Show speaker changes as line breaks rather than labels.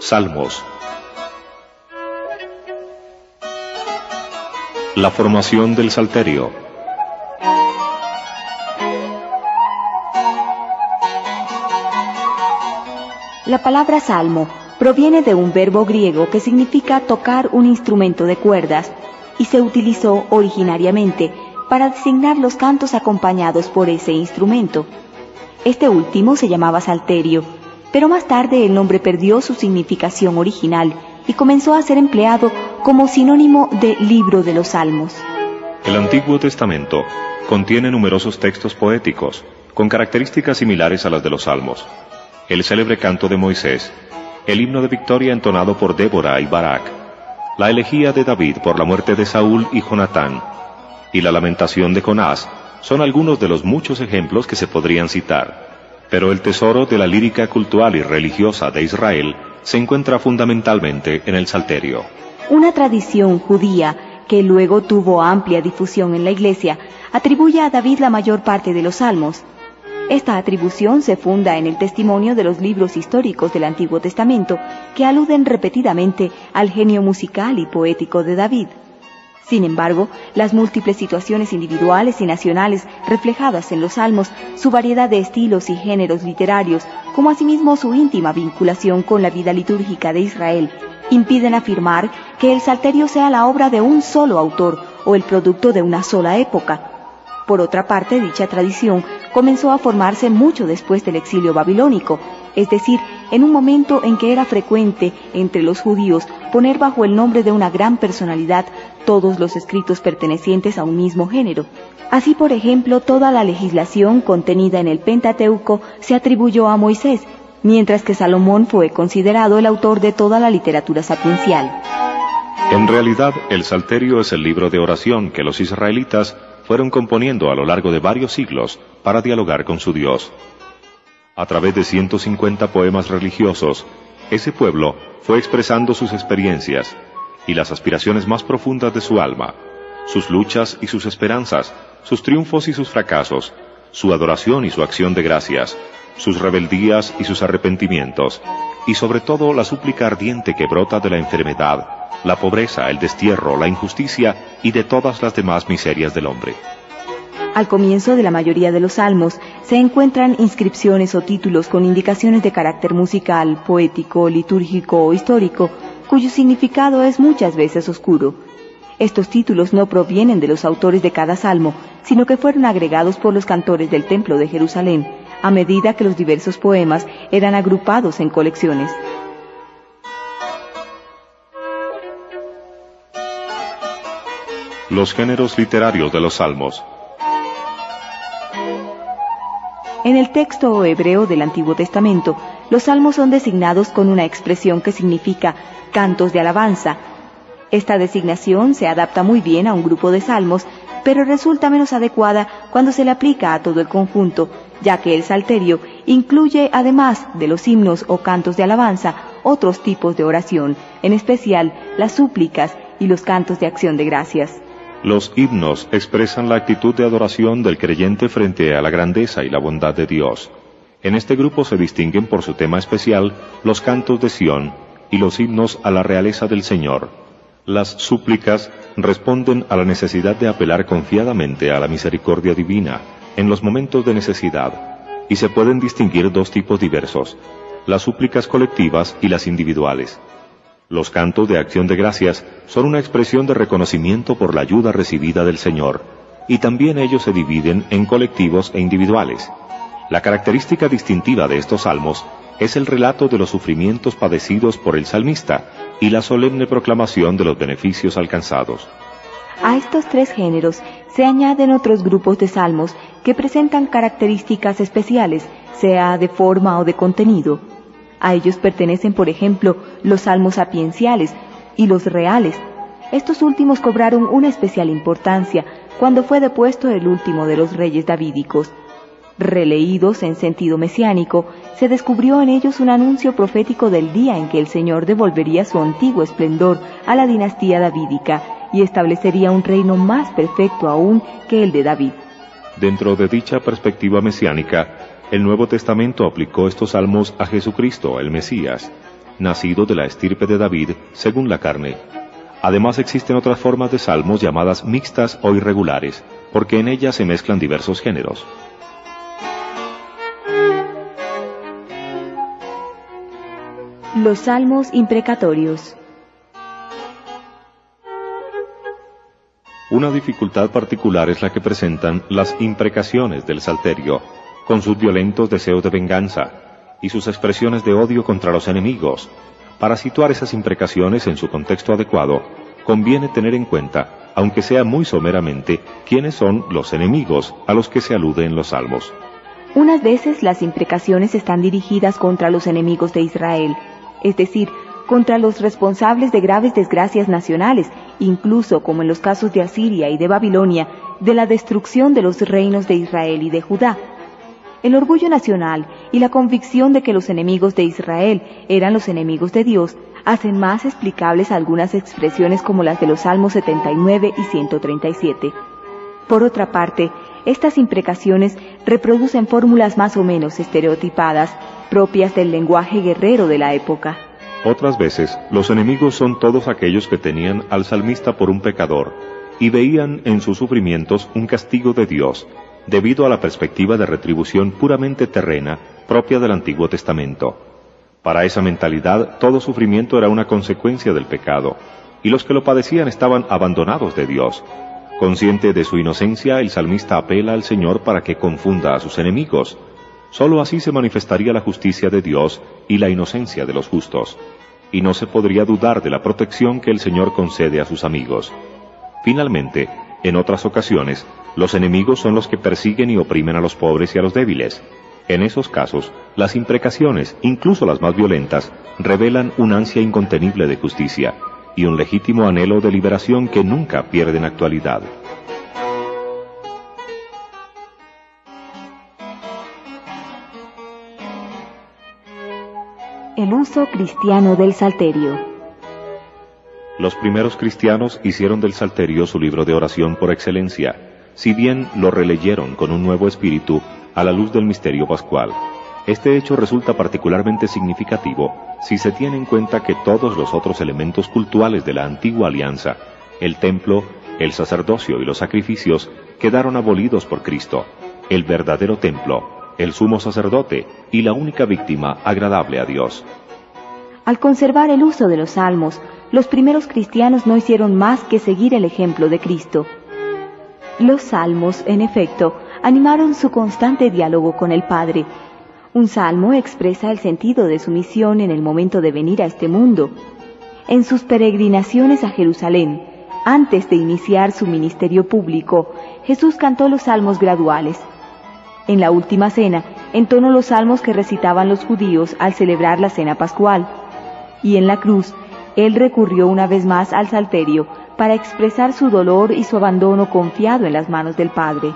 Salmos. La formación del Salterio.
La palabra salmo proviene de un verbo griego que significa tocar un instrumento de cuerdas y se utilizó originariamente para designar los cantos acompañados por ese instrumento. Este último se llamaba salterio, pero más tarde el nombre perdió su significación original y comenzó a ser empleado como sinónimo de libro de los salmos.
El Antiguo Testamento contiene numerosos textos poéticos con características similares a las de los salmos. El célebre canto de Moisés, el himno de victoria entonado por Débora y Barak, la elegía de David por la muerte de Saúl y Jonatán, y la lamentación de Jonás son algunos de los muchos ejemplos que se podrían citar. Pero el tesoro de la lírica cultural y religiosa de Israel se encuentra fundamentalmente en el Salterio.
Una tradición judía que luego tuvo amplia difusión en la Iglesia atribuye a David la mayor parte de los salmos. Esta atribución se funda en el testimonio de los libros históricos del Antiguo Testamento que aluden repetidamente al genio musical y poético de David. Sin embargo, las múltiples situaciones individuales y nacionales reflejadas en los salmos, su variedad de estilos y géneros literarios, como asimismo su íntima vinculación con la vida litúrgica de Israel, impiden afirmar que el Salterio sea la obra de un solo autor o el producto de una sola época. Por otra parte, dicha tradición comenzó a formarse mucho después del exilio babilónico, es decir, en un momento en que era frecuente entre los judíos poner bajo el nombre de una gran personalidad todos los escritos pertenecientes a un mismo género. Así, por ejemplo, toda la legislación contenida en el Pentateuco se atribuyó a Moisés, mientras que Salomón fue considerado el autor de toda la literatura sapiencial.
En realidad, el Salterio es el libro de oración que los israelitas fueron componiendo a lo largo de varios siglos para dialogar con su Dios. A través de 150 poemas religiosos, ese pueblo fue expresando sus experiencias y las aspiraciones más profundas de su alma, sus luchas y sus esperanzas, sus triunfos y sus fracasos, su adoración y su acción de gracias, sus rebeldías y sus arrepentimientos, y sobre todo la súplica ardiente que brota de la enfermedad, la pobreza, el destierro, la injusticia y de todas las demás miserias del hombre.
Al comienzo de la mayoría de los salmos se encuentran inscripciones o títulos con indicaciones de carácter musical, poético, litúrgico o histórico, cuyo significado es muchas veces oscuro. Estos títulos no provienen de los autores de cada salmo, sino que fueron agregados por los cantores del Templo de Jerusalén, a medida que los diversos poemas eran agrupados en colecciones.
Los géneros literarios de los salmos
En el texto hebreo del Antiguo Testamento, los salmos son designados con una expresión que significa cantos de alabanza. Esta designación se adapta muy bien a un grupo de salmos, pero resulta menos adecuada cuando se le aplica a todo el conjunto, ya que el salterio incluye, además de los himnos o cantos de alabanza, otros tipos de oración, en especial las súplicas y los cantos de acción de gracias.
Los himnos expresan la actitud de adoración del creyente frente a la grandeza y la bondad de Dios. En este grupo se distinguen por su tema especial los cantos de Sión y los himnos a la realeza del Señor. Las súplicas responden a la necesidad de apelar confiadamente a la misericordia divina en los momentos de necesidad, y se pueden distinguir dos tipos diversos, las súplicas colectivas y las individuales. Los cantos de acción de gracias son una expresión de reconocimiento por la ayuda recibida del Señor, y también ellos se dividen en colectivos e individuales. La característica distintiva de estos salmos es el relato de los sufrimientos padecidos por el salmista y la solemne proclamación de los beneficios alcanzados.
A estos tres géneros se añaden otros grupos de salmos que presentan características especiales, sea de forma o de contenido. A ellos pertenecen, por ejemplo, los salmos sapienciales y los reales. Estos últimos cobraron una especial importancia cuando fue depuesto el último de los reyes davídicos. Releídos en sentido mesiánico, se descubrió en ellos un anuncio profético del día en que el Señor devolvería su antiguo esplendor a la dinastía davídica y establecería un reino más perfecto aún que el de David.
Dentro de dicha perspectiva mesiánica, el Nuevo Testamento aplicó estos salmos a Jesucristo, el Mesías, nacido de la estirpe de David, según la carne. Además existen otras formas de salmos llamadas mixtas o irregulares, porque en ellas se mezclan diversos géneros.
Los salmos imprecatorios.
Una dificultad particular es la que presentan las imprecaciones del Salterio, con sus violentos deseos de venganza y sus expresiones de odio contra los enemigos. Para situar esas imprecaciones en su contexto adecuado, conviene tener en cuenta, aunque sea muy someramente, quiénes son los enemigos a los que se alude en los salmos.
Unas veces las imprecaciones están dirigidas contra los enemigos de Israel, es decir, contra los responsables de graves desgracias nacionales, incluso como en los casos de Asiria y de Babilonia, de la destrucción de los reinos de Israel y de Judá. El orgullo nacional y la convicción de que los enemigos de Israel eran los enemigos de Dios hacen más explicables algunas expresiones como las de los Salmos 79 y 137. Por otra parte, estas imprecaciones reproducen fórmulas más o menos estereotipadas propias del lenguaje guerrero de la época.
Otras veces, los enemigos son todos aquellos que tenían al salmista por un pecador y veían en sus sufrimientos un castigo de Dios, debido a la perspectiva de retribución puramente terrena propia del Antiguo Testamento. Para esa mentalidad, todo sufrimiento era una consecuencia del pecado, y los que lo padecían estaban abandonados de Dios. Consciente de su inocencia, el salmista apela al Señor para que confunda a sus enemigos, Solo así se manifestaría la justicia de Dios y la inocencia de los justos, y no se podría dudar de la protección que el Señor concede a sus amigos. Finalmente, en otras ocasiones, los enemigos son los que persiguen y oprimen a los pobres y a los débiles. En esos casos, las imprecaciones, incluso las más violentas, revelan una ansia incontenible de justicia y un legítimo anhelo de liberación que nunca pierden actualidad.
El uso cristiano del Salterio.
Los primeros cristianos hicieron del Salterio su libro de oración por excelencia, si bien lo releyeron con un nuevo espíritu a la luz del misterio pascual. Este hecho resulta particularmente significativo si se tiene en cuenta que todos los otros elementos cultuales de la antigua alianza, el templo, el sacerdocio y los sacrificios, quedaron abolidos por Cristo. El verdadero templo, el sumo sacerdote y la única víctima agradable a Dios.
Al conservar el uso de los salmos, los primeros cristianos no hicieron más que seguir el ejemplo de Cristo. Los salmos, en efecto, animaron su constante diálogo con el Padre. Un salmo expresa el sentido de su misión en el momento de venir a este mundo. En sus peregrinaciones a Jerusalén, antes de iniciar su ministerio público, Jesús cantó los salmos graduales, en la última cena, entonó los salmos que recitaban los judíos al celebrar la cena pascual. Y en la cruz, él recurrió una vez más al salterio para expresar su dolor y su abandono confiado en las manos del Padre.